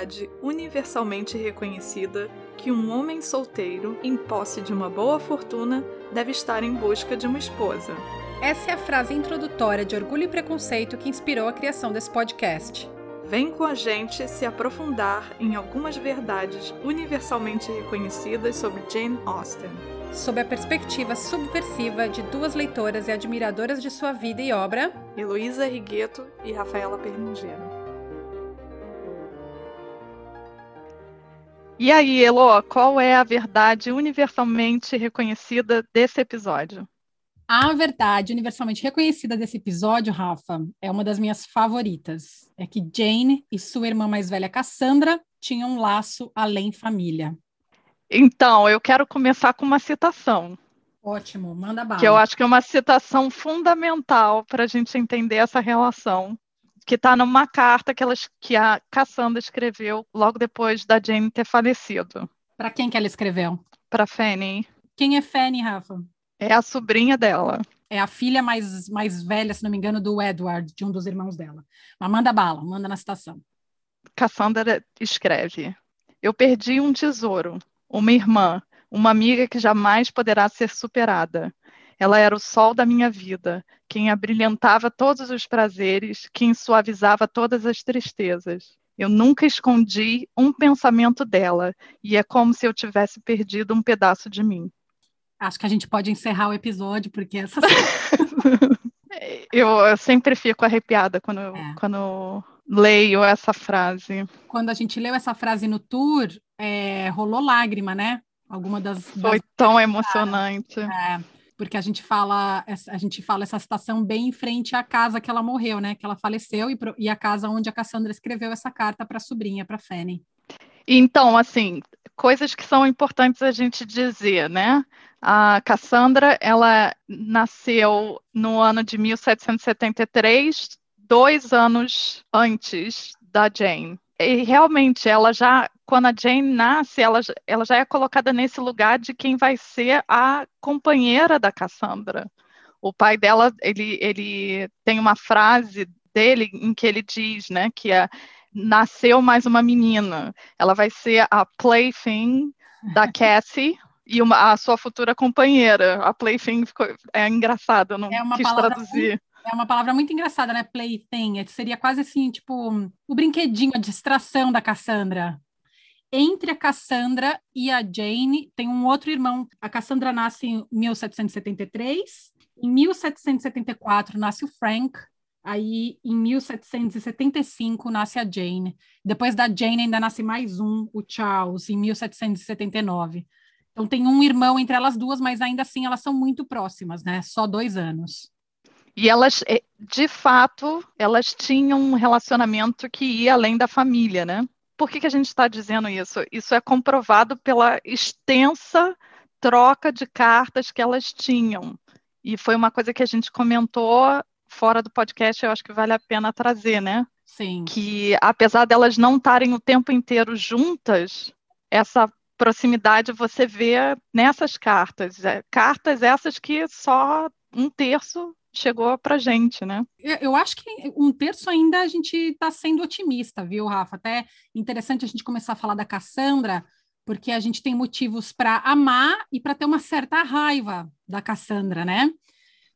verdade universalmente reconhecida que um homem solteiro, em posse de uma boa fortuna, deve estar em busca de uma esposa. Essa é a frase introdutória de Orgulho e Preconceito que inspirou a criação desse podcast. Vem com a gente se aprofundar em algumas verdades universalmente reconhecidas sobre Jane Austen. Sob a perspectiva subversiva de duas leitoras e admiradoras de sua vida e obra, Heloísa Rigueto e Rafaela Perlingeiro. E aí, Elo, qual é a verdade universalmente reconhecida desse episódio? A verdade universalmente reconhecida desse episódio, Rafa, é uma das minhas favoritas. É que Jane e sua irmã mais velha, Cassandra, tinham um laço além família. Então, eu quero começar com uma citação. Ótimo, manda bala. Que eu acho que é uma citação fundamental para a gente entender essa relação que está numa carta que, que a Cassandra escreveu logo depois da Jane ter falecido. Para quem que ela escreveu? Para Fanny. Quem é Fanny, Rafa? É a sobrinha dela. É a filha mais, mais velha, se não me engano, do Edward, de um dos irmãos dela. Mas manda bala, manda na citação. Cassandra escreve: Eu perdi um tesouro, uma irmã, uma amiga que jamais poderá ser superada. Ela era o sol da minha vida, quem abrilhantava todos os prazeres, quem suavizava todas as tristezas. Eu nunca escondi um pensamento dela, e é como se eu tivesse perdido um pedaço de mim. Acho que a gente pode encerrar o episódio, porque essa. eu, eu, sempre fico arrepiada quando, é. quando leio essa frase. Quando a gente leu essa frase no tour, é, rolou lágrima, né? Alguma das. Foi das... tão emocionante. É porque a gente fala a gente fala essa citação bem em frente à casa que ela morreu, né? Que ela faleceu e, e a casa onde a Cassandra escreveu essa carta para a sobrinha, para Fanny. Então, assim, coisas que são importantes a gente dizer, né? A Cassandra, ela nasceu no ano de 1773, dois anos antes da Jane. E realmente, ela já quando a Jane nasce, ela, ela já é colocada nesse lugar de quem vai ser a companheira da Cassandra. O pai dela, ele, ele tem uma frase dele em que ele diz, né, que é nasceu mais uma menina. Ela vai ser a plaything da Cassie e uma, a sua futura companheira. A plaything ficou, é engraçado, não é quis traduzir. É uma palavra muito engraçada, né? Plaything. Seria quase assim, tipo, o brinquedinho, a distração da Cassandra entre a Cassandra e a Jane tem um outro irmão. A Cassandra nasce em 1773, em 1774 nasce o Frank, aí em 1775 nasce a Jane. Depois da Jane ainda nasce mais um, o Charles, em 1779. Então tem um irmão entre elas duas, mas ainda assim elas são muito próximas, né? Só dois anos. E elas, eh, de fato, elas tinham um relacionamento que ia além da família, né? Por que, que a gente está dizendo isso? Isso é comprovado pela extensa troca de cartas que elas tinham. E foi uma coisa que a gente comentou fora do podcast, eu acho que vale a pena trazer, né? Sim. Que apesar delas não estarem o tempo inteiro juntas, essa proximidade você vê nessas cartas. É, cartas essas que só um terço chegou para gente, né? Eu acho que um terço ainda a gente está sendo otimista, viu, Rafa? Até interessante a gente começar a falar da Cassandra, porque a gente tem motivos para amar e para ter uma certa raiva da Cassandra, né?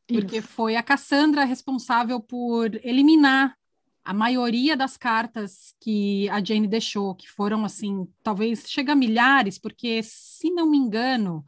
Porque Isso. foi a Cassandra responsável por eliminar a maioria das cartas que a Jane deixou, que foram assim, talvez chega a milhares, porque se não me engano,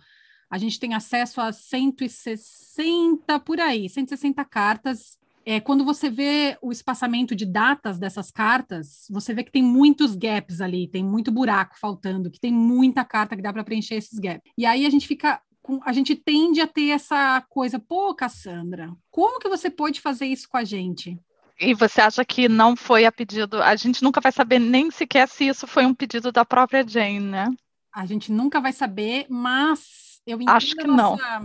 a gente tem acesso a 160 por aí, 160 cartas. É, quando você vê o espaçamento de datas dessas cartas, você vê que tem muitos gaps ali, tem muito buraco faltando, que tem muita carta que dá para preencher esses gaps. E aí a gente fica a gente tende a ter essa coisa, pô, Cassandra, como que você pode fazer isso com a gente? E você acha que não foi a pedido? A gente nunca vai saber nem sequer se isso foi um pedido da própria Jane, né? A gente nunca vai saber, mas eu entendo acho que nossa, não.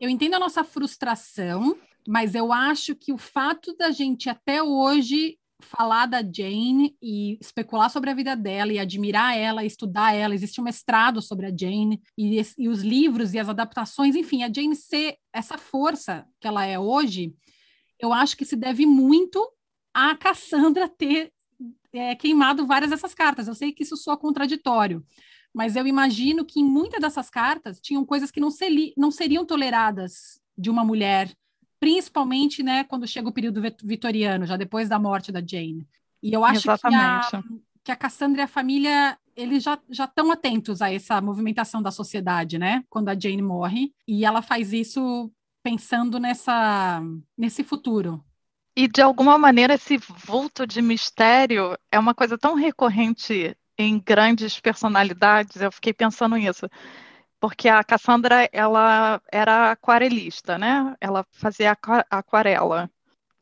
Eu entendo a nossa frustração, mas eu acho que o fato da gente até hoje falar da Jane e especular sobre a vida dela e admirar ela, estudar ela. Existe um mestrado sobre a Jane e, e, os livros e as adaptações, enfim, a Jane ser essa força que ela é hoje, eu acho que se deve muito a Cassandra ter é, queimado várias dessas cartas. Eu sei que isso soa contraditório, mas eu imagino que em muitas dessas cartas tinham coisas que não, seri não seriam toleradas de uma mulher, principalmente né, quando chega o período vitoriano, já depois da morte da Jane. E eu acho Exatamente. que a, que a Cassandra e a família eles já estão atentos a essa movimentação da sociedade, né? Quando a Jane morre, e ela faz isso pensando nessa, nesse futuro. E de alguma maneira esse vulto de mistério é uma coisa tão recorrente em grandes personalidades. Eu fiquei pensando nisso, porque a Cassandra ela era aquarelista, né? Ela fazia aquarela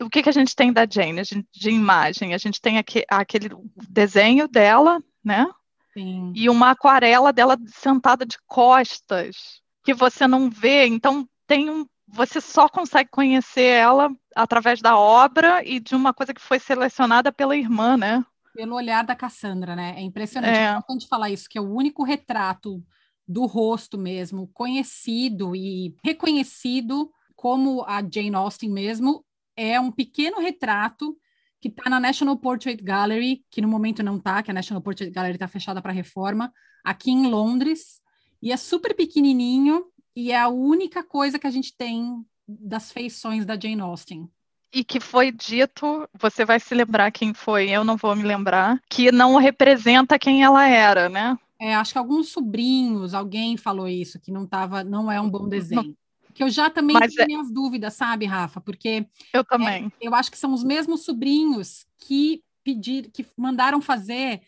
o que, que a gente tem da Jane de imagem? A gente tem aqui, aquele desenho dela, né? Sim. E uma aquarela dela sentada de costas, que você não vê. Então, tem um, você só consegue conhecer ela através da obra e de uma coisa que foi selecionada pela irmã, né? Pelo olhar da Cassandra, né? É impressionante. É, importante falar isso, que é o único retrato do rosto mesmo, conhecido e reconhecido como a Jane Austen mesmo, é um pequeno retrato que está na National Portrait Gallery, que no momento não está, que a National Portrait Gallery está fechada para reforma, aqui em Londres, e é super pequenininho, e é a única coisa que a gente tem das feições da Jane Austen. E que foi dito, você vai se lembrar quem foi, eu não vou me lembrar, que não representa quem ela era, né? É, acho que alguns sobrinhos, alguém falou isso, que não tava, não é um bom desenho que eu já também Mas tenho é... minhas dúvidas, sabe, Rafa? Porque eu também. É, eu acho que são os mesmos sobrinhos que pedir, que mandaram fazer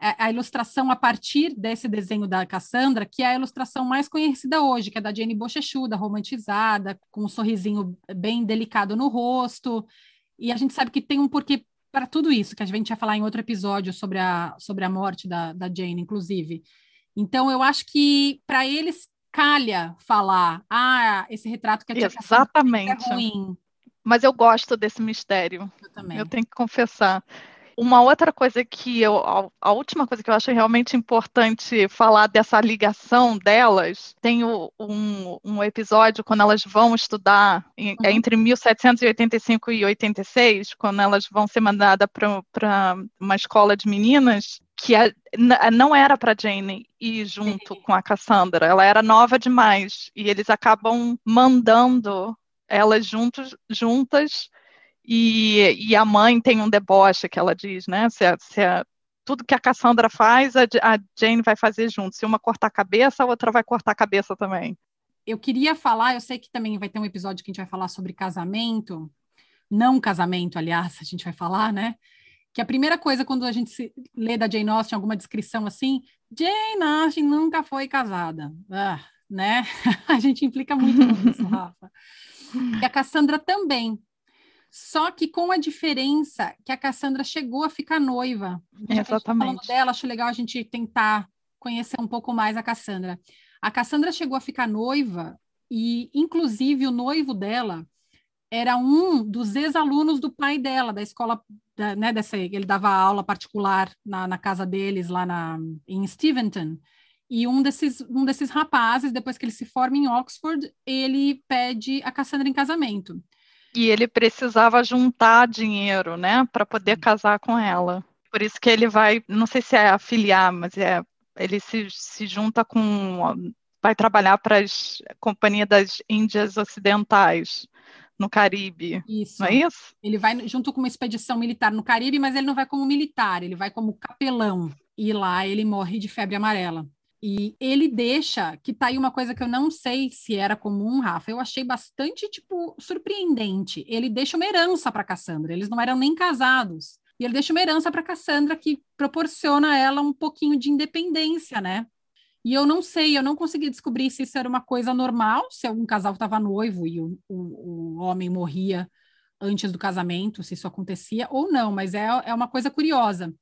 a, a, ilustração a partir desse desenho da Cassandra, que é a ilustração mais conhecida hoje, que é da Jane Bochechuda, romantizada, com um sorrisinho bem delicado no rosto. E a gente sabe que tem um porquê para tudo isso, que a gente vai falar em outro episódio sobre a, sobre a morte da, da Jane, inclusive. Então, eu acho que para eles calha falar, ah, esse retrato que a tia Exatamente. é ruim. Mas eu gosto desse mistério. Eu também. Eu tenho que confessar. Uma outra coisa que eu, a, última coisa que eu acho realmente importante falar dessa ligação delas, tem um, um, episódio quando elas vão estudar, é uhum. é entre 1785 e 86, quando elas vão ser mandadas para uma escola de meninas, que a, não era para Jane ir junto com a Cassandra, ela era nova demais, e eles acabam mandando elas juntos, juntas e, e, a mãe tem um deboche que ela diz, né? Se, se tudo que a Cassandra faz, a, a, Jane vai fazer junto. Se uma cortar a cabeça, a outra vai cortar a cabeça também. Eu queria falar, eu sei que também vai ter um episódio que a gente vai falar sobre casamento, não casamento, aliás, a gente vai falar, né? Que a primeira coisa quando a gente se, lê da Jane Austen alguma descrição assim, Jane Austen nunca foi casada, ah, né? a gente implica muito nisso, Rafa. E a Cassandra também. Só que com a diferença que a Cassandra chegou a ficar noiva. Já Exatamente. falando dela, acho legal a gente tentar conhecer um pouco mais a Cassandra. A Cassandra chegou a ficar noiva e, inclusive, o noivo dela era um dos ex-alunos do pai dela, da escola, da, né, dessa, ele dava aula particular na, na casa deles, lá na, em Steventon. E um desses, um desses rapazes, depois que ele se forma em Oxford, ele pede a Cassandra em casamento. E ele precisava juntar dinheiro, né, para poder casar com ela. Por isso que ele vai, não sei se é afiliar, mas é, ele se, se junta com, vai trabalhar para as companhias das Índias Ocidentais no Caribe. Isso. Não é isso? Ele vai junto com uma expedição militar no Caribe, mas ele não vai como militar, ele vai como capelão. E lá ele morre de febre amarela. E ele deixa, que tá aí uma coisa que eu não sei se era comum, Rafa, eu achei bastante, tipo, surpreendente. Ele deixa uma herança para Cassandra, eles não eram nem casados. E ele deixa uma herança para Cassandra que proporciona a ela um pouquinho de independência, né? E eu não sei, eu não consegui descobrir se isso era uma coisa normal, se algum casal estava noivo e o, o, o, homem morria antes do casamento, se isso acontecia ou não, mas é, é uma coisa curiosa.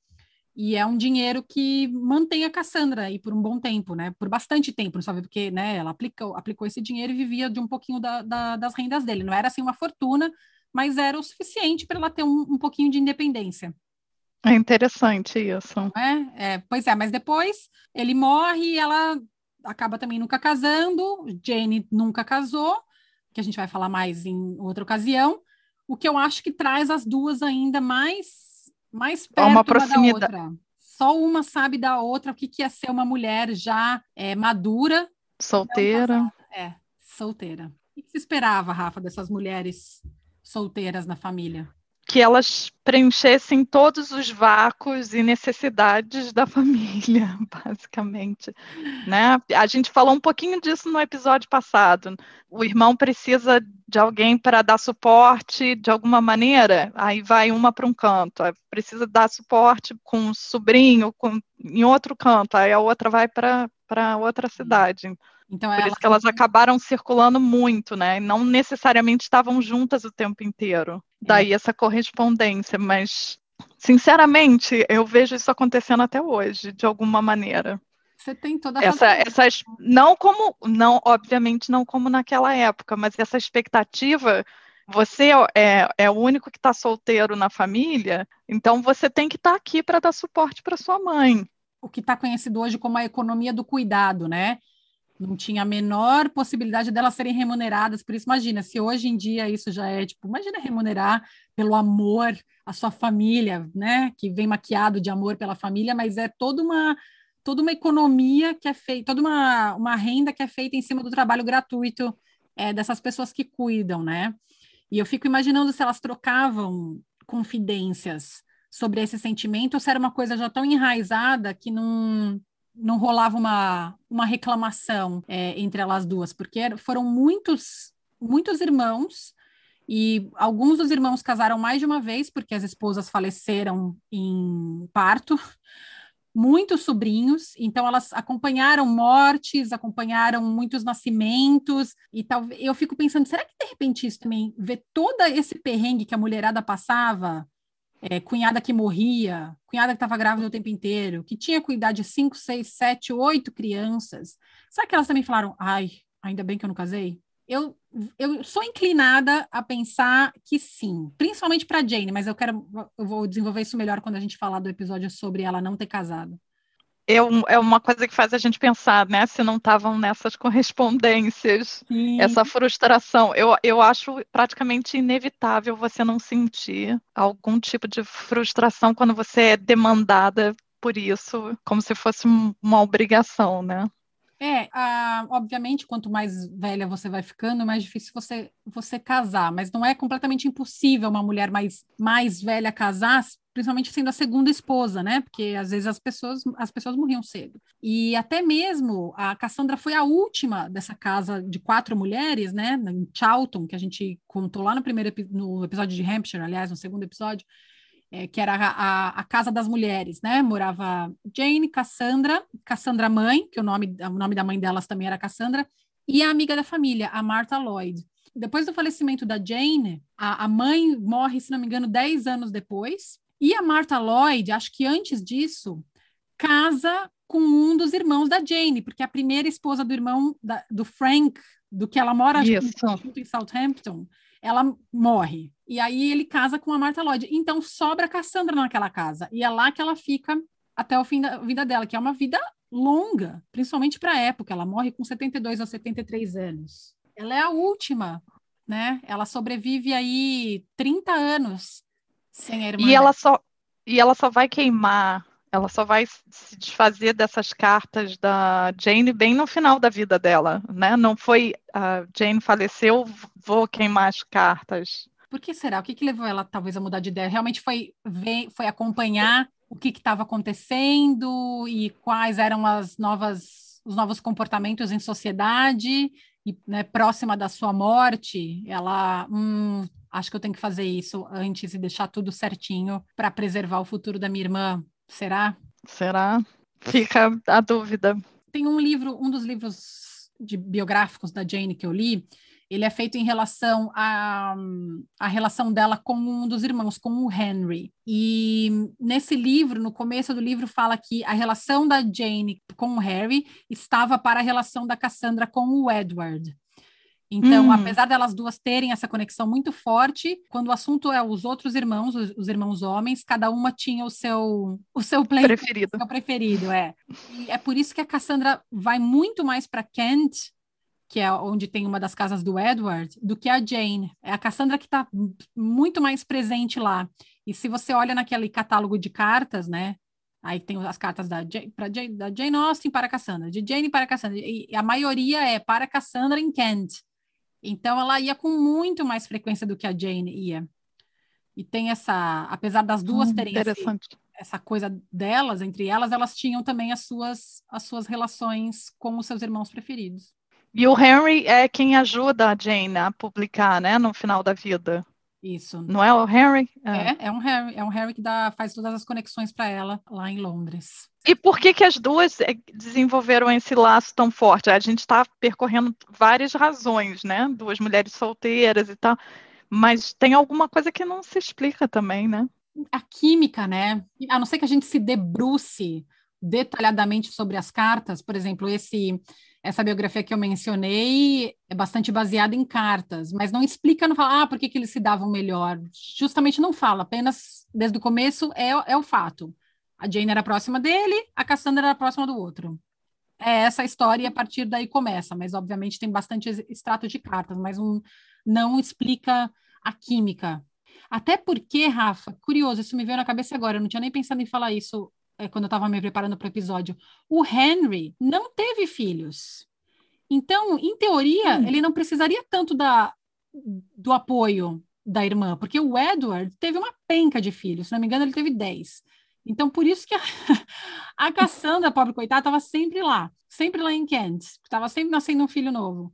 E é um dinheiro que mantém a Cassandra aí por um bom tempo, né? Por bastante tempo, sabe? Porque né, ela aplicou, aplicou esse dinheiro e vivia de um pouquinho da, da, das rendas dele. Não era assim uma fortuna, mas era o suficiente para ela ter um, um pouquinho de independência. É interessante isso. É, é, pois é, mas depois ele morre e ela acaba também nunca casando. Jane nunca casou, que a gente vai falar mais em outra ocasião. O que eu acho que traz as duas ainda mais mais perto uma proximidade. da outra. Só uma sabe da outra o que, que é ser uma mulher já é, madura. Solteira. É, solteira. O que se esperava, Rafa, dessas mulheres solteiras na família? que elas preenchessem todos os vácuos e necessidades da família, basicamente, né? A gente falou um pouquinho disso no episódio passado. O irmão precisa de alguém para dar suporte de alguma maneira, aí vai uma para um canto, precisa dar suporte com um sobrinho com, em outro canto, aí a outra vai para outra cidade. Então, Por isso que elas acabaram circulando muito, né? Não necessariamente estavam juntas o tempo inteiro. Daí é. essa correspondência, mas sinceramente, eu vejo isso acontecendo até hoje, de alguma maneira. Você tem toda a essa, essas não como não obviamente não como naquela época, mas essa expectativa você é, é o único que está solteiro na família, então você tem que estar tá aqui para dar suporte para sua mãe. O que está conhecido hoje como a economia do cuidado, né? não tinha a menor possibilidade delas serem remuneradas. Por isso, imagina, se hoje em dia isso já é tipo, imagina remunerar pelo amor à sua família, né? Que vem maquiado de amor pela família, mas é toda uma toda uma economia que é feita, toda uma, uma renda que é feita em cima do trabalho gratuito é, dessas pessoas que cuidam, né? E eu fico imaginando se elas trocavam confidências sobre esse sentimento ou se era uma coisa já tão enraizada que não não rolava uma, uma reclamação é, entre elas duas, porque foram muitos, muitos irmãos, e alguns dos irmãos casaram mais de uma vez, porque as esposas faleceram em parto, muitos sobrinhos, então elas acompanharam mortes, acompanharam muitos nascimentos, e tal. Eu fico pensando, será que de repente isso também, ver todo esse perrengue que a mulherada passava, é, cunhada que morria, cunhada que estava grávida o tempo inteiro, que tinha cuidado de cinco, seis, sete, oito crianças. Será que elas também falaram, ai, ainda bem que eu não casei? Eu, eu sou inclinada a pensar que sim, principalmente para Jane, mas eu quero, eu vou desenvolver isso melhor quando a gente falar do episódio sobre ela não ter casado é, é uma coisa que faz a gente pensar, né? Se não estavam nessas correspondências, Sim. essa frustração. Eu, eu acho praticamente inevitável você não sentir algum tipo de frustração quando você é demandada por isso, como se fosse uma obrigação, né? É, a, obviamente, quanto mais velha você vai ficando, mais difícil você, você casar, mas não é completamente impossível uma mulher mais, mais velha casar, principalmente sendo a segunda esposa, né? Porque às vezes as pessoas, as pessoas morriam cedo. E até mesmo a Cassandra foi a última dessa casa de quatro mulheres, né? Em Charlton, que a gente contou lá no primeiro no episódio de Hampshire, aliás, no segundo episódio é, que era a, a, Casa das Mulheres, né? Morava Jane, Cassandra, Cassandra mãe, que o nome, o nome da mãe delas também era Cassandra, e a amiga da família, a Martha Lloyd. Depois do falecimento da Jane, a, a mãe morre, se não me engano, 10 anos depois, e a Martha Lloyd, acho que antes disso, casa com um dos irmãos da Jane, porque a primeira esposa do irmão da, do Frank, do que ela mora junto em Southampton, ela morre. E aí ele casa com a Martha Lloyd. Então sobra a Cassandra naquela casa. E é lá que ela fica até o fim da vida dela, que é uma vida longa, principalmente para a época. Ela morre com 72 ou 73 anos. Ela é a última, né? Ela sobrevive aí 30 anos sem a irmã. E ela só e ela só vai queimar ela só vai se desfazer dessas cartas da Jane bem no final da vida dela, né? Não foi a Jane faleceu, vou queimar as cartas. Por que será? O que, que levou ela talvez a mudar de ideia? Realmente foi ver, foi acompanhar o que estava acontecendo e quais eram as novas, os novos comportamentos em sociedade e né, próxima da sua morte, ela, hum, acho que eu tenho que fazer isso antes e deixar tudo certinho para preservar o futuro da minha irmã. Será? Será? Fica a dúvida. Tem um livro, um dos livros de biográficos da Jane que eu li, ele é feito em relação à a, relação dela com um dos irmãos, com o Henry. E nesse livro, no começo do livro, fala que a relação da Jane com o Harry estava para a relação da Cassandra com o Edward. Então, hum. apesar delas duas terem essa conexão muito forte, quando o assunto é os outros irmãos, os, os irmãos homens, cada uma tinha o seu o seu play, preferido. O seu preferido, é. E é por isso que a Cassandra vai muito mais para Kent, que é onde tem uma das casas do Edward, do que a Jane. É a Cassandra que está muito mais presente lá. E se você olha naquele catálogo de cartas, né? Aí tem as cartas da Jane, Jane, da Jane Austen para Cassandra, de Jane para Cassandra, e a maioria é para Cassandra em Kent. Então ela ia com muito mais frequência do que a Jane ia. E tem essa, apesar das duas hum, terem esse, essa coisa delas, entre elas, elas tinham também as suas, as suas relações com os seus irmãos preferidos. E o Henry é quem ajuda a Jane a publicar, né, no final da vida. Isso. Não é o Harry? É, é, é um Harry, é um Harry que dá, faz todas as conexões para ela lá em Londres. E por que que as duas eh, desenvolveram esse laço tão forte? A gente está percorrendo várias razões, né? Duas mulheres solteiras e tal, mas tem alguma coisa que não se explica também, né? A química, né? A não ser que a gente se debruce detalhadamente sobre as cartas, por exemplo, esse essa biografia que eu mencionei é bastante baseada em cartas, mas não explica, não fala, ah, por que, que eles se davam melhor. Justamente não fala, apenas desde o começo é, é o fato. A Jane era próxima dele, a Cassandra era próxima do outro. É essa história e a partir daí começa, mas obviamente tem bastante extrato de cartas, mas um, não explica a química. Até porque, Rafa, curioso, isso me veio na cabeça agora, eu não tinha nem pensado em falar isso quando eu estava me preparando para o episódio, o Henry não teve filhos. Então, em teoria, hum. ele não precisaria tanto da, do apoio da irmã, porque o Edward teve uma penca de filhos, se não me engano, ele teve 10. Então, por isso que a, a Cassandra, pobre coitada, estava sempre lá, sempre lá em Kent, estava sempre nascendo um filho novo.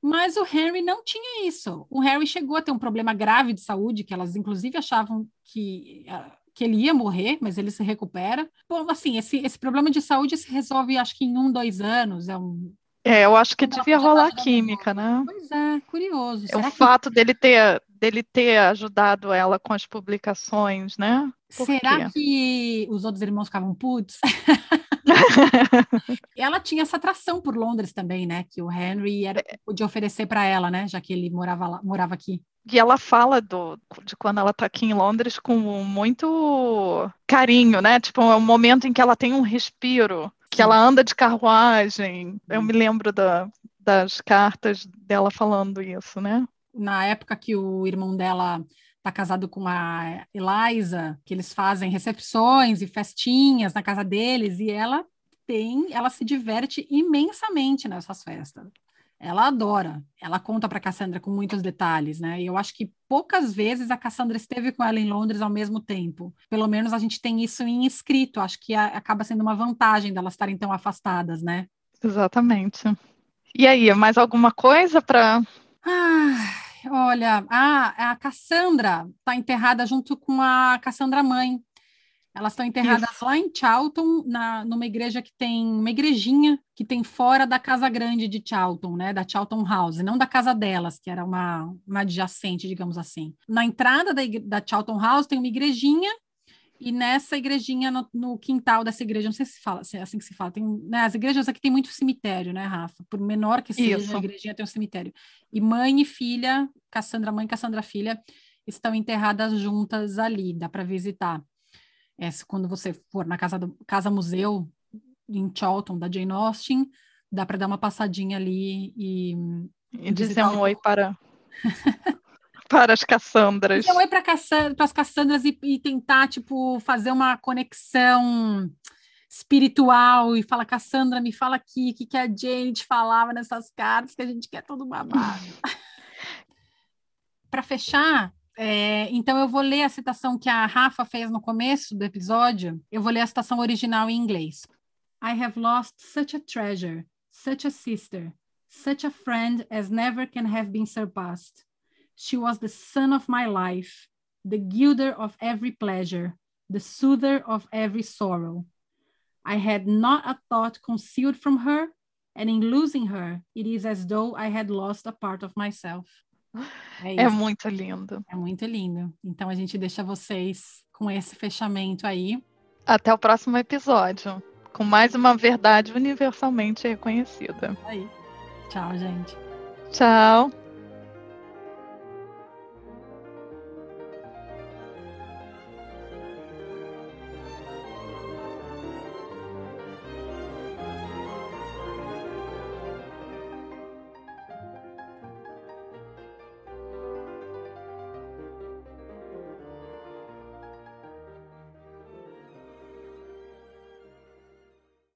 Mas o Henry não tinha isso. O Harry chegou a ter um problema grave de saúde, que elas inclusive achavam que ah, que ele ia morrer, mas ele se recupera. Bom, assim, esse, esse problema de saúde se resolve, acho que em um, dois anos. É, um, é eu acho que devia rolar química, né? Pois é, curioso. É o que... fato dele ter, dele ter ajudado ela com as publicações, né? Por Será quê? que os outros irmãos ficavam putos? ela tinha essa atração por Londres também, né? Que o Henry era, é. podia oferecer para ela, né? Já que ele morava, lá, morava aqui. E ela fala do, de quando ela está aqui em Londres com muito carinho, né? Tipo, é um momento em que ela tem um respiro, que ela anda de carruagem. Eu me lembro da, das cartas dela falando isso, né? Na época que o irmão dela está casado com a Eliza, que eles fazem recepções e festinhas na casa deles, e ela tem, ela se diverte imensamente nessas festas. Ela adora. Ela conta para Cassandra com muitos detalhes, né? E eu acho que poucas vezes a Cassandra esteve com ela em Londres ao mesmo tempo. Pelo menos a gente tem isso em escrito. Acho que a, acaba sendo uma vantagem delas estarem tão afastadas, né? Exatamente. E aí, mais alguma coisa para ah, olha, a, a Cassandra está enterrada junto com a Cassandra mãe. Elas estão enterradas Isso. lá em Charlton, na, numa igreja que tem uma igrejinha que tem fora da casa grande de Charlton, né? Da Charlton House, não da casa delas, que era uma, uma adjacente, digamos assim. Na entrada da, da Charlton House tem uma igrejinha e nessa igrejinha, no, no, quintal dessa igreja, não sei se fala, se é assim que se fala, tem, né, as igrejas aqui tem muito cemitério, né, Rafa? Por menor que seja, Isso. a igrejinha tem um cemitério. E mãe e filha, Cassandra mãe e Cassandra filha, estão enterradas juntas ali, dá para visitar. É, quando você for na casa, do, casa museu em Charlton, da Jane Austen, dá para dar uma passadinha ali e... E dizer um oi para... para as Cassandras. Dizer um oi para Cassandra, as Cassandras e, e tentar, tipo, fazer uma conexão espiritual e fala, Cassandra, me fala aqui o que, que a Jane te falava nessas cartas que a gente quer todo babado. Para fechar, é, então eu vou ler a citação que a Rafa fez no começo do episódio. Eu vou ler a citação original em inglês. I have lost such a treasure, such a sister, such a friend as never can have been surpassed. She was the sun of my life, the gilder of every pleasure, the soother of every sorrow. I had not a thought concealed from her, and in losing her, it is as though I had lost a part of myself. É, é, muito lindo. É muito lindo. Então a gente deixa vocês com esse fechamento aí. Até o próximo episódio, com mais uma verdade universalmente reconhecida. Aí. Tchau, gente. Tchau.